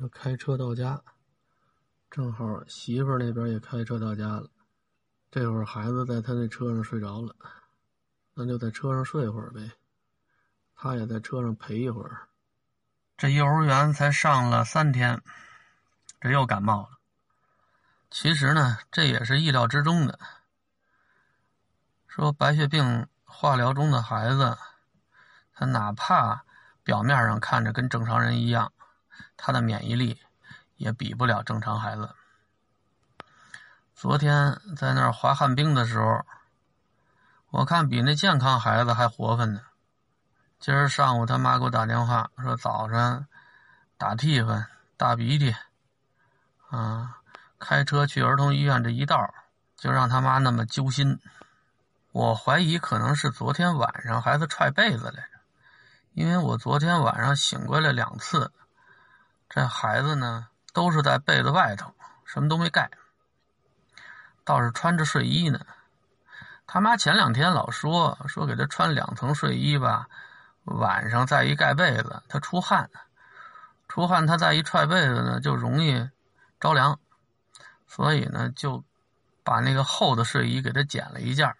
这开车到家，正好媳妇那边也开车到家了。这会儿孩子在他那车上睡着了，那就在车上睡会儿呗。他也在车上陪一会儿。这幼儿园才上了三天，这又感冒了。其实呢，这也是意料之中的。说白血病化疗中的孩子，他哪怕表面上看着跟正常人一样。他的免疫力也比不了正常孩子。昨天在那儿滑旱冰的时候，我看比那健康孩子还活泛呢。今儿上午他妈给我打电话说，早上打嚏粉、大鼻涕，啊，开车去儿童医院这一道就让他妈那么揪心。我怀疑可能是昨天晚上孩子踹被子来着，因为我昨天晚上醒过来两次。这孩子呢，都是在被子外头，什么都没盖，倒是穿着睡衣呢。他妈前两天老说说给他穿两层睡衣吧，晚上再一盖被子，他出汗，出汗他再一踹被子呢，就容易着凉，所以呢，就把那个厚的睡衣给他剪了一件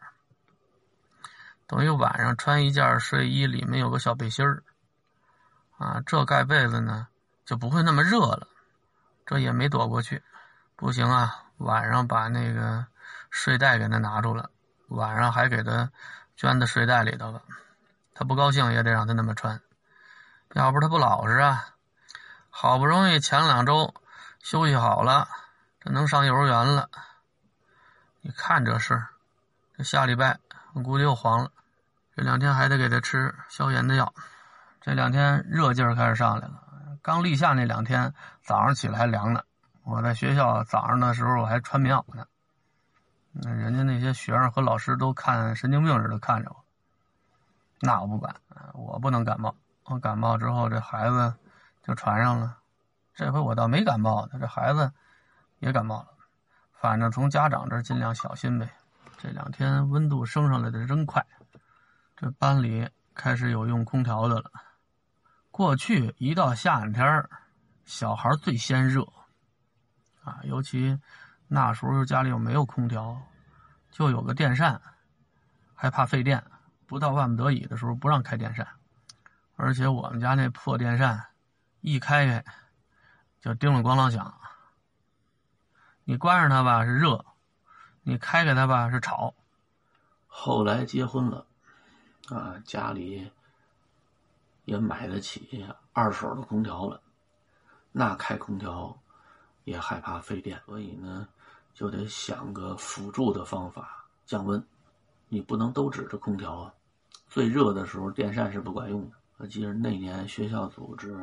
等于晚上穿一件睡衣，里面有个小背心儿，啊，这盖被子呢。就不会那么热了，这也没躲过去，不行啊！晚上把那个睡袋给他拿出了，晚上还给他捐到睡袋里头了。他不高兴也得让他那么穿，要不他不老实啊！好不容易前两周休息好了，这能上幼儿园了。你看这事这下礼拜我估计又黄了。这两天还得给他吃消炎的药，这两天热劲儿开始上来了。刚立夏那两天，早上起来还凉呢。我在学校早上的时候，我还穿棉袄呢。那人家那些学生和老师都看神经病似的看着我。那我不管，我不能感冒。我感冒之后，这孩子就传上了。这回我倒没感冒，这孩子也感冒了。反正从家长这尽量小心呗。这两天温度升上来的真快，这班里开始有用空调的了。过去一到夏天小孩最先热，啊，尤其那时候家里又没有空调，就有个电扇，还怕费电，不到万不得已的时候不让开电扇，而且我们家那破电扇一开开就叮了咣啷响，你关上它吧是热，你开开它吧是吵。后来结婚了，啊，家里。也买得起二手的空调了，那开空调也害怕费电，所以呢，就得想个辅助的方法降温。你不能都指着空调啊，最热的时候电扇是不管用的。我记得那年学校组织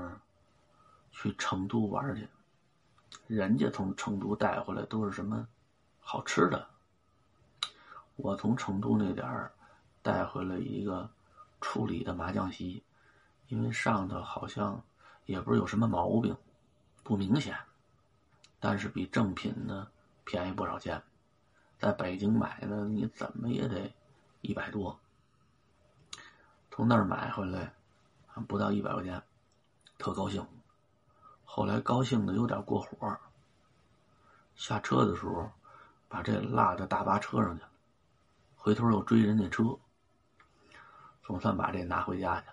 去成都玩去，人家从成都带回来都是什么好吃的，我从成都那点儿带回来一个处理的麻将席。因为上头好像也不是有什么毛病，不明显，但是比正品呢便宜不少钱。在北京买的，你怎么也得一百多。从那儿买回来，不到一百块钱，特高兴。后来高兴的有点过火，下车的时候把这落在大巴车上去了，回头又追人家车，总算把这拿回家去。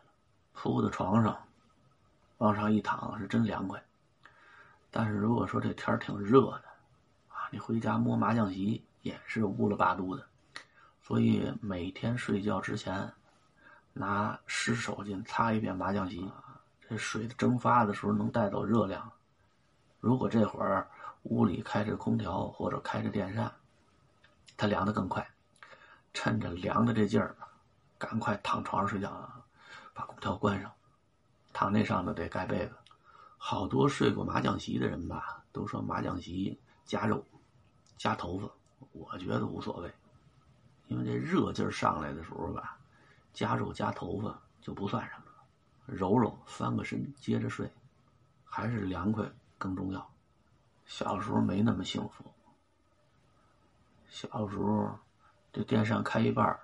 铺在床上，往上一躺是真凉快。但是如果说这天挺热的，啊，你回家摸麻将席也是乌了八度的。所以每天睡觉之前，拿湿手巾擦一遍麻将席，这水蒸发的时候能带走热量。如果这会儿屋里开着空调或者开着电扇，它凉的更快。趁着凉的这劲儿，赶快躺床上睡觉啊！把空调关上，躺那上头得盖被子。好多睡过麻将席的人吧，都说麻将席夹肉、夹头发。我觉得无所谓，因为这热劲儿上来的时候吧，夹肉夹头发就不算什么了。揉揉，翻个身，接着睡，还是凉快更重要。小时候没那么幸福。小时候，这电扇开一半，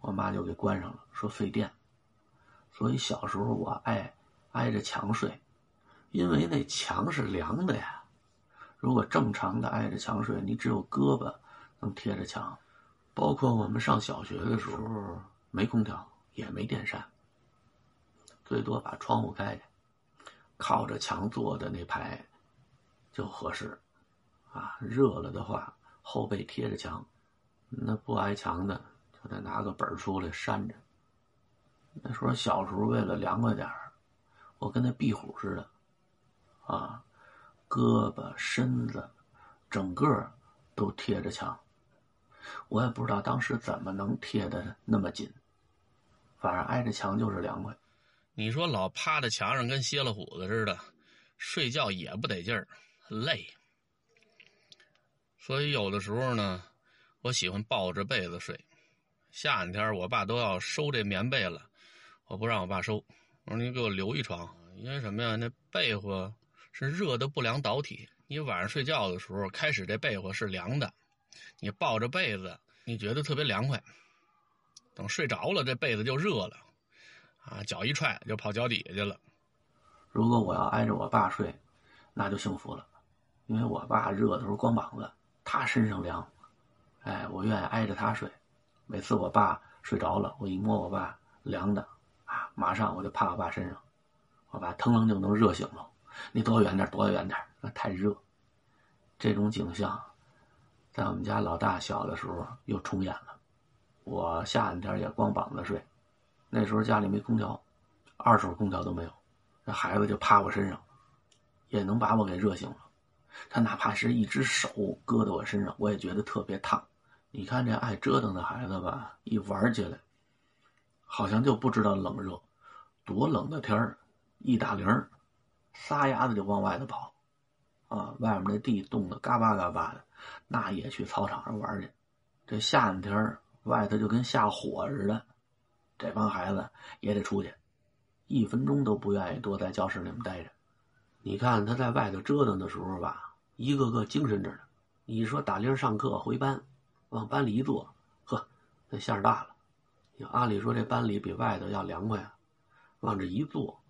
我妈就给关上了，说费电。所以小时候我爱挨着墙睡，因为那墙是凉的呀。如果正常的挨着墙睡，你只有胳膊能贴着墙。包括我们上小学的时候，没空调，也没电扇，最多把窗户开开，靠着墙坐的那排就合适。啊，热了的话，后背贴着墙；那不挨墙的，就得拿个本出来扇着。那时候小时候为了凉快点我跟那壁虎似的，啊，胳膊、身子，整个都贴着墙。我也不知道当时怎么能贴的那么紧，反正挨着墙就是凉快。你说老趴在墙上跟歇了虎子似的，睡觉也不得劲儿，累。所以有的时候呢，我喜欢抱着被子睡。夏天我爸都要收这棉被了，我不让我爸收，我说你给我留一床，因为什么呀？那被窝是热的不良导体，你晚上睡觉的时候开始这被窝是凉的。你抱着被子，你觉得特别凉快。等睡着了，这被子就热了，啊，脚一踹就跑脚底下去了。如果我要挨着我爸睡，那就幸福了，因为我爸热的时候光膀子，他身上凉。哎，我愿意挨着他睡。每次我爸睡着了，我一摸我爸凉的，啊马上我就趴我爸身上，我爸腾楞就能热醒了。你躲远点，躲远点，那太热。这种景象。在我们家老大小的时候又重演了，我夏天也光膀子睡，那时候家里没空调，二手空调都没有，那孩子就趴我身上，也能把我给热醒了。他哪怕是一只手搁在我身上，我也觉得特别烫。你看这爱折腾的孩子吧，一玩起来，好像就不知道冷热，多冷的天儿，一打铃，撒丫子就往外头跑，啊，外面那地冻得嘎巴嘎巴的。那也去操场上玩去，这夏天外头就跟下火似的，这帮孩子也得出去，一分钟都不愿意多在教室里面待着。你看他在外头折腾的时候吧，一个个精神着呢。你说打铃上课回班，往班里一坐，呵，那馅儿大了。按理说这班里比外头要凉快啊，往这一坐，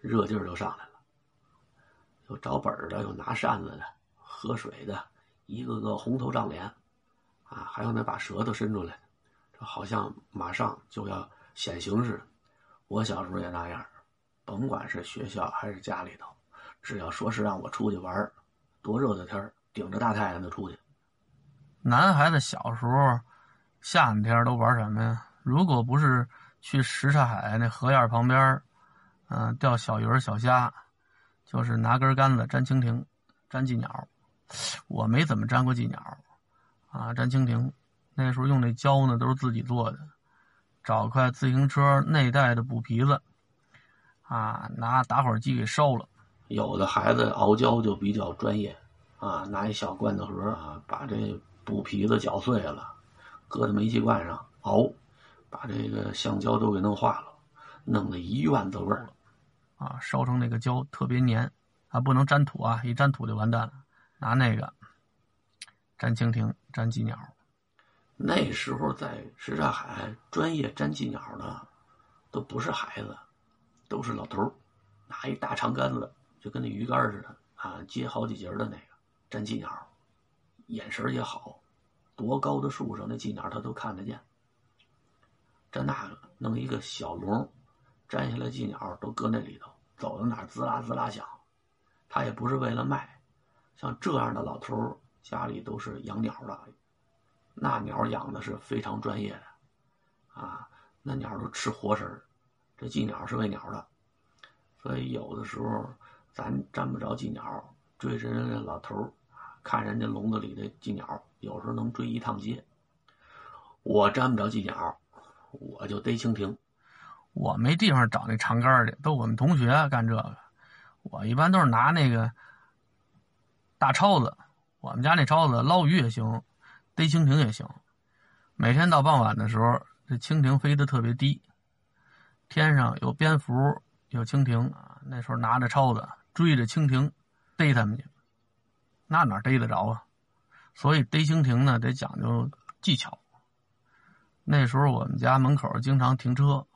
热劲儿就上来了。有找本的，有拿扇子的，喝水的。一个个红头胀脸，啊，还有那把舌头伸出来，这好像马上就要显形似的。我小时候也那样，甭管是学校还是家里头，只要说是让我出去玩，多热的天顶着大太阳就出去。男孩子小时候，夏天都玩什么呀？如果不是去什刹海那河沿旁边，嗯，钓小鱼小虾，就是拿根杆子粘蜻蜓，粘寄鸟。我没怎么粘过寄鸟，啊，粘蜻蜓，那时候用那胶呢都是自己做的，找块自行车内带的布皮子，啊，拿打火机给烧了。有的孩子熬胶就比较专业，啊，拿一小罐头盒啊，把这布皮子搅碎了，搁在煤气罐上熬，把这个橡胶都给弄化了，弄得一院子味儿了，啊，烧成那个胶特别粘，啊，不能粘土啊，一粘土就完蛋了。拿那个粘蜻蜓、粘寄鸟，那时候在什刹海专业粘寄鸟的都不是孩子，都是老头拿一大长杆子，就跟那鱼竿似的啊，接好几节的那个粘寄鸟，眼神也好，多高的树上那寄鸟他都看得见。粘那个弄一个小笼，粘下来寄鸟都搁那里头，走到哪滋啦滋啦响。他也不是为了卖。像这样的老头家里都是养鸟的，那鸟养的是非常专业的，啊，那鸟都吃活食这寄鸟是喂鸟的，所以有的时候咱沾不着寄鸟，追着人家老头看人家笼子里的寄鸟，有时候能追一趟街。我沾不着寄鸟，我就逮蜻蜓。我没地方找那长杆去，都我们同学干这个，我一般都是拿那个。大抄子，我们家那抄子捞鱼也行，逮蜻蜓也行。每天到傍晚的时候，这蜻蜓飞得特别低，天上有蝙蝠，有蜻蜓啊。那时候拿着抄子追着蜻蜓逮它们去，那哪逮得着啊？所以逮蜻蜓呢得讲究技巧。那时候我们家门口经常停车，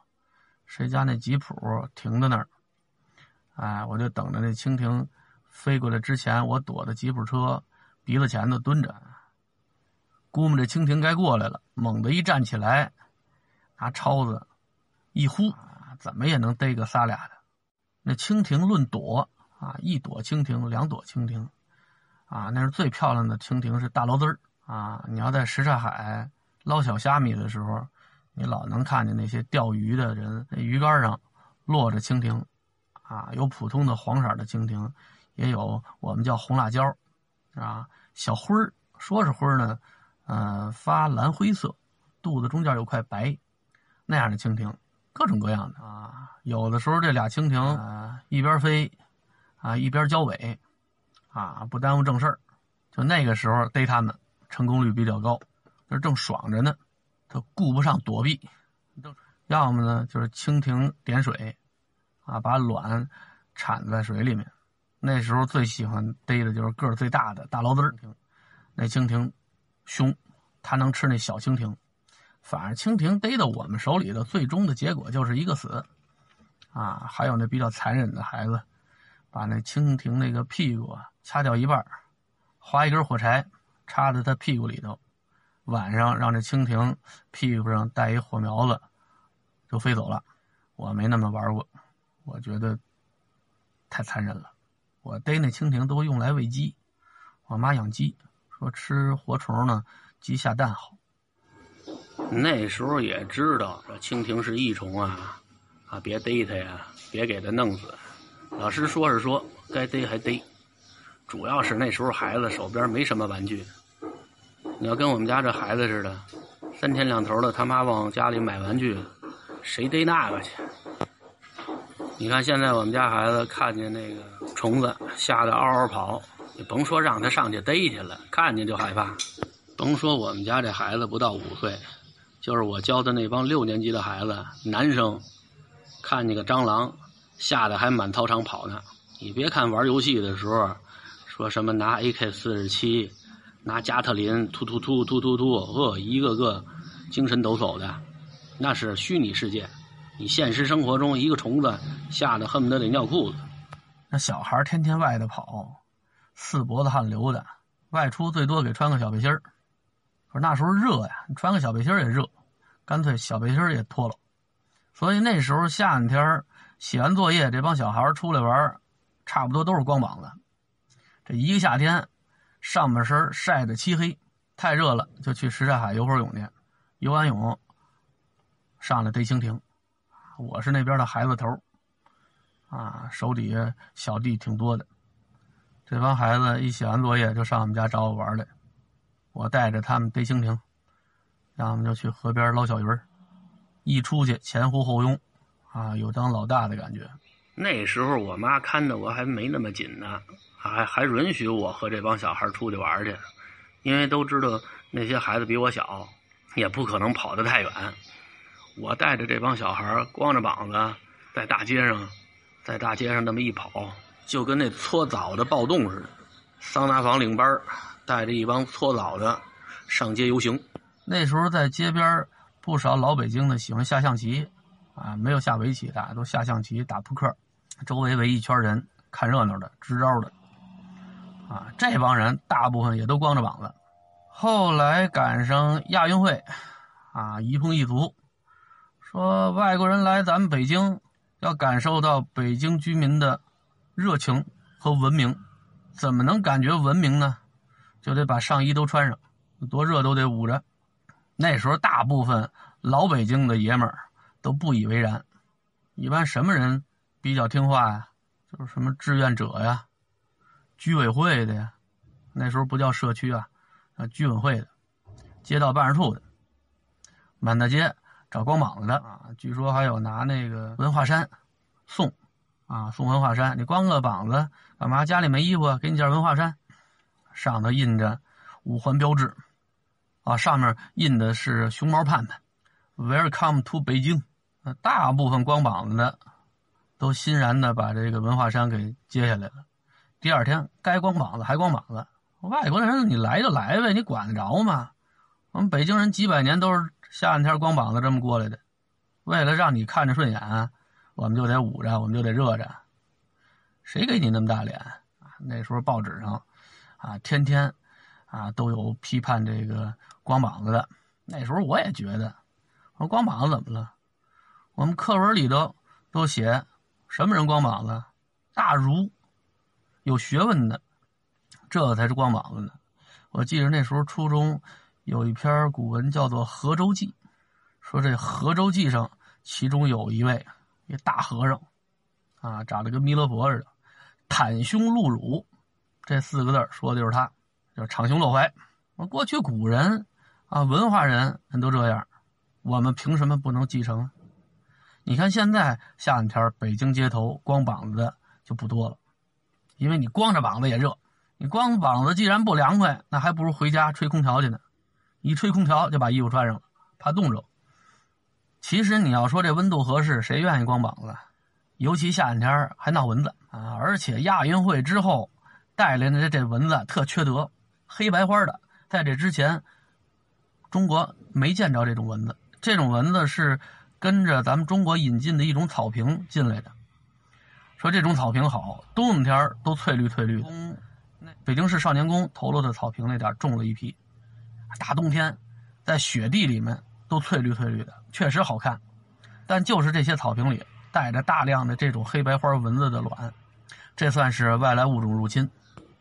谁家那吉普停在那儿，哎，我就等着那蜻蜓飞过来之前，我躲在吉普车鼻子前头蹲着，估摸着蜻蜓该过来了，猛地一站起来，拿抄子一呼，怎么也能逮个仨俩的。那蜻蜓论躲啊，一躲蜻蜓，两躲蜻蜓，啊，那是最漂亮的蜻蜓是大捞丝儿啊！你要在什刹海捞小虾米的时候，你老能看见那些钓鱼的人，那鱼竿上落着蜻蜓，啊，有普通的黄色的蜻蜓，也有我们叫红辣椒，啊，小灰儿，说是灰儿呢，呃，发蓝灰色，肚子中间有块白，那样的蜻蜓。各种各样的啊，有的时候这俩蜻蜓啊一边飞，啊一边交尾，啊不耽误正事儿。就那个时候逮它们成功率比较高，那正爽着呢，他顾不上躲避。要么呢就是蜻蜓点水，啊把卵产在水里面。那时候最喜欢逮的就是个儿最大的大捞子儿。那蜻蜓凶，它能吃那小蜻蜓。反正蜻蜓逮到我们手里的，最终的结果就是一个死，啊，还有那比较残忍的孩子，把那蜻蜓那个屁股啊掐掉一半，划一根火柴插在他屁股里头，晚上让这蜻蜓屁股上带一火苗子，就飞走了。我没那么玩过，我觉得太残忍了。我逮那蜻蜓都用来喂鸡，我妈养鸡，说吃活虫呢，鸡下蛋好。那时候也知道这蜻蜓是益虫啊，啊，别逮它呀，别给它弄死。老师说是说该逮还逮，主要是那时候孩子手边没什么玩具。你要跟我们家这孩子似的，三天两头的他妈往家里买玩具，谁逮那个去？你看现在我们家孩子看见那个虫子，吓得嗷嗷跑，你甭说让他上去逮去了，看见就害怕。甭说我们家这孩子不到五岁。就是我教的那帮六年级的孩子，男生看见个蟑螂，吓得还满操场跑呢。你别看玩游戏的时候，说什么拿 AK 四十七，拿加特林突突突突突突，呵，一个个精神抖擞的，那是虚拟世界。你现实生活中，一个虫子吓得恨不得得尿裤子。那小孩天天外头跑，四脖子汗流的，外出最多给穿个小背心儿。可是那时候热呀，穿个小背心也热。干脆小背心也脱了，所以那时候夏天写完作业，这帮小孩出来玩，差不多都是光膀子。这一个夏天，上半身晒得漆黑，太热了，就去什刹海游会泳去。游完泳，上来逮蜻蜓。我是那边的孩子头，啊，手底下小弟挺多的。这帮孩子一写完作业，就上我们家找我玩来，我带着他们逮蜻蜓。然后我们就去河边捞小鱼儿，一出去前呼后拥，啊，有当老大的感觉。那时候我妈看的我还没那么紧呢，还还允许我和这帮小孩出去玩去，因为都知道那些孩子比我小，也不可能跑得太远。我带着这帮小孩光着膀子在大街上，在大街上那么一跑，就跟那搓澡的暴动似的。桑拿房领班带着一帮搓澡的上街游行。那时候在街边不少老北京的喜欢下象棋，啊，没有下围棋的，都下象棋、打扑克，周围围一圈人看热闹的、支招的，啊，这帮人大部分也都光着膀子。后来赶上亚运会，啊，一碰一足，说外国人来咱们北京，要感受到北京居民的热情和文明，怎么能感觉文明呢？就得把上衣都穿上，多热都得捂着。那时候，大部分老北京的爷们儿都不以为然。一般什么人比较听话呀？就是什么志愿者呀、居委会的呀。那时候不叫社区啊，啊，居委会的、街道办事处的，满大街找光膀子的啊。据说还有拿那个文化衫送啊，送文化衫。你光个膀子干嘛？家里没衣服啊？给你件文化衫，上头印着五环标志。啊，上面印的是熊猫盼盼，Welcome to 北京。大部分光膀子的都欣然的把这个文化衫给揭下来了。第二天该光膀子还光膀子，外国人你来就来呗，你管得着吗？我们北京人几百年都是夏天光膀子这么过来的。为了让你看着顺眼，我们就得捂着，我们就得热着。谁给你那么大脸啊？那时候报纸上啊，天天啊都有批判这个光膀子的。那时候我也觉得，我说光膀子怎么了？我们课文里头都写什么人光膀子？大儒，有学问的，这才是光膀子呢。我记得那时候初中有一篇古文叫做《河州记》，说这河州记上其中有一位一大和尚，啊，长得跟弥勒佛似的，袒胸露乳，这四个字说的就是他，叫敞胸露怀。我过去古人啊，文化人人都这样，我们凭什么不能继承？你看现在夏天北京街头光膀子的就不多了，因为你光着膀子也热。你光膀子既然不凉快，那还不如回家吹空调去呢。一吹空调就把衣服穿上了，怕冻着。其实你要说这温度合适，谁愿意光膀子？尤其夏天还闹蚊子啊！而且亚运会之后带来的这蚊子特缺德，黑白花的，在这之前中国没见着这种蚊子。这种蚊子是跟着咱们中国引进的一种草坪进来的。说这种草坪好，冬天都翠绿翠绿的。北京市少年宫投了的草坪那点种了一批，大冬天在雪地里面都翠绿翠绿的，确实好看。但就是这些草坪里带着大量的这种黑白花蚊子的卵，这算是外来物种入侵。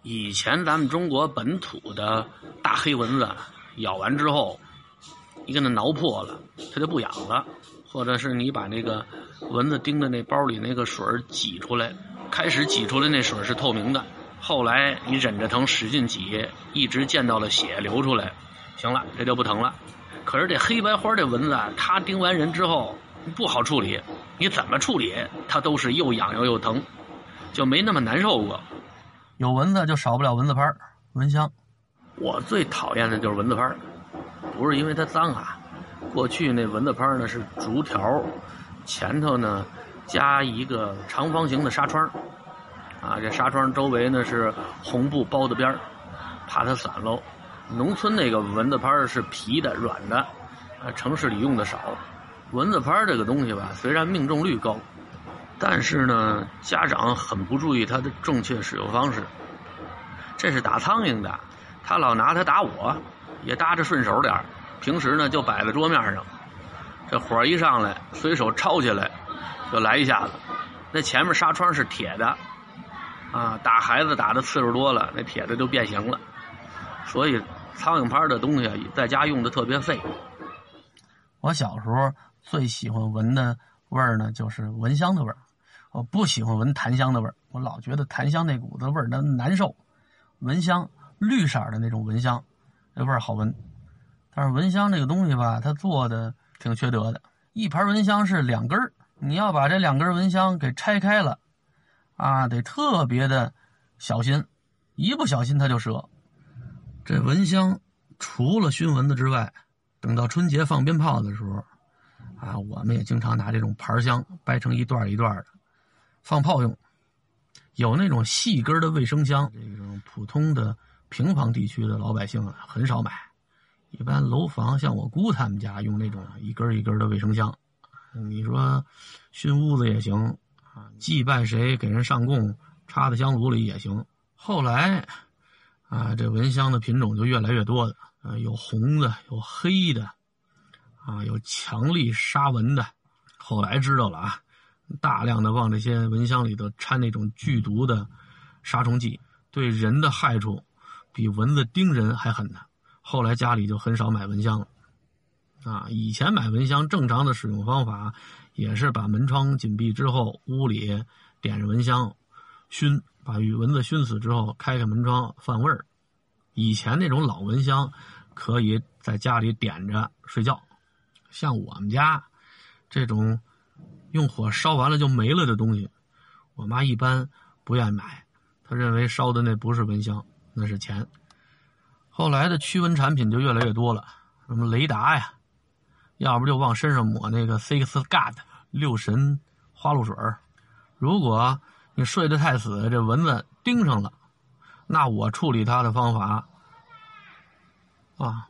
以前咱们中国本土的大黑蚊子咬完之后，你给它挠破了，它就不痒了；或者是你把那个蚊子叮的那包里那个水挤出来，开始挤出来那水是透明的。后来你忍着疼使劲挤，一直见到了血流出来，行了，这就不疼了。可是这黑白花这蚊子，它叮完人之后不好处理，你怎么处理它都是又痒又又疼，就没那么难受过。有蚊子就少不了蚊子拍蚊香。我最讨厌的就是蚊子拍不是因为它脏啊。过去那蚊子拍呢是竹条，前头呢加一个长方形的纱窗。啊，这纱窗周围呢是红布包的边儿，怕它散喽。农村那个蚊子拍是皮的、软的，啊，城市里用的少。蚊子拍这个东西吧，虽然命中率高，但是呢，家长很不注意它的正确使用方式。这是打苍蝇的，他老拿它打我，也搭着顺手点儿平时呢就摆在桌面上，这火一上来，随手抄起来就来一下子。那前面纱窗是铁的。啊，打孩子打的次数多了，那铁的就变形了。所以苍蝇拍的东西在家用的特别费。我小时候最喜欢闻的味儿呢，就是蚊香的味儿。我不喜欢闻檀香的味儿，我老觉得檀香那股子味儿难难受。蚊香绿色的那种蚊香，那味儿好闻。但是蚊香这个东西吧，它做的挺缺德的。一盘蚊香是两根儿，你要把这两根蚊香给拆开了。啊，得特别的小心，一不小心它就折。这蚊香除了熏蚊子之外，等到春节放鞭炮的时候，啊，我们也经常拿这种盘香掰成一段一段的放炮用。有那种细根的卫生香，这种普通的平房地区的老百姓啊很少买，一般楼房像我姑他们家用那种一根一根的卫生香。你说熏屋子也行啊。祭拜谁给人上供，插在香炉里也行。后来，啊，这蚊香的品种就越来越多的，啊，有红的，有黑的，啊，有强力杀蚊的。后来知道了啊，大量的往这些蚊香里头掺那种剧毒的杀虫剂，对人的害处比蚊子叮人还狠呢。后来家里就很少买蚊香了，啊，以前买蚊香正常的使用方法。也是把门窗紧闭之后，屋里点着蚊香，熏，把蚊子熏死之后，开开门窗放味儿。以前那种老蚊香，可以在家里点着睡觉。像我们家这种用火烧完了就没了的东西，我妈一般不愿意买，她认为烧的那不是蚊香，那是钱。后来的驱蚊产品就越来越多了，什么雷达呀。要不就往身上抹那个 Six God 六神花露水如果你睡得太死，这蚊子盯上了，那我处理它的方法啊。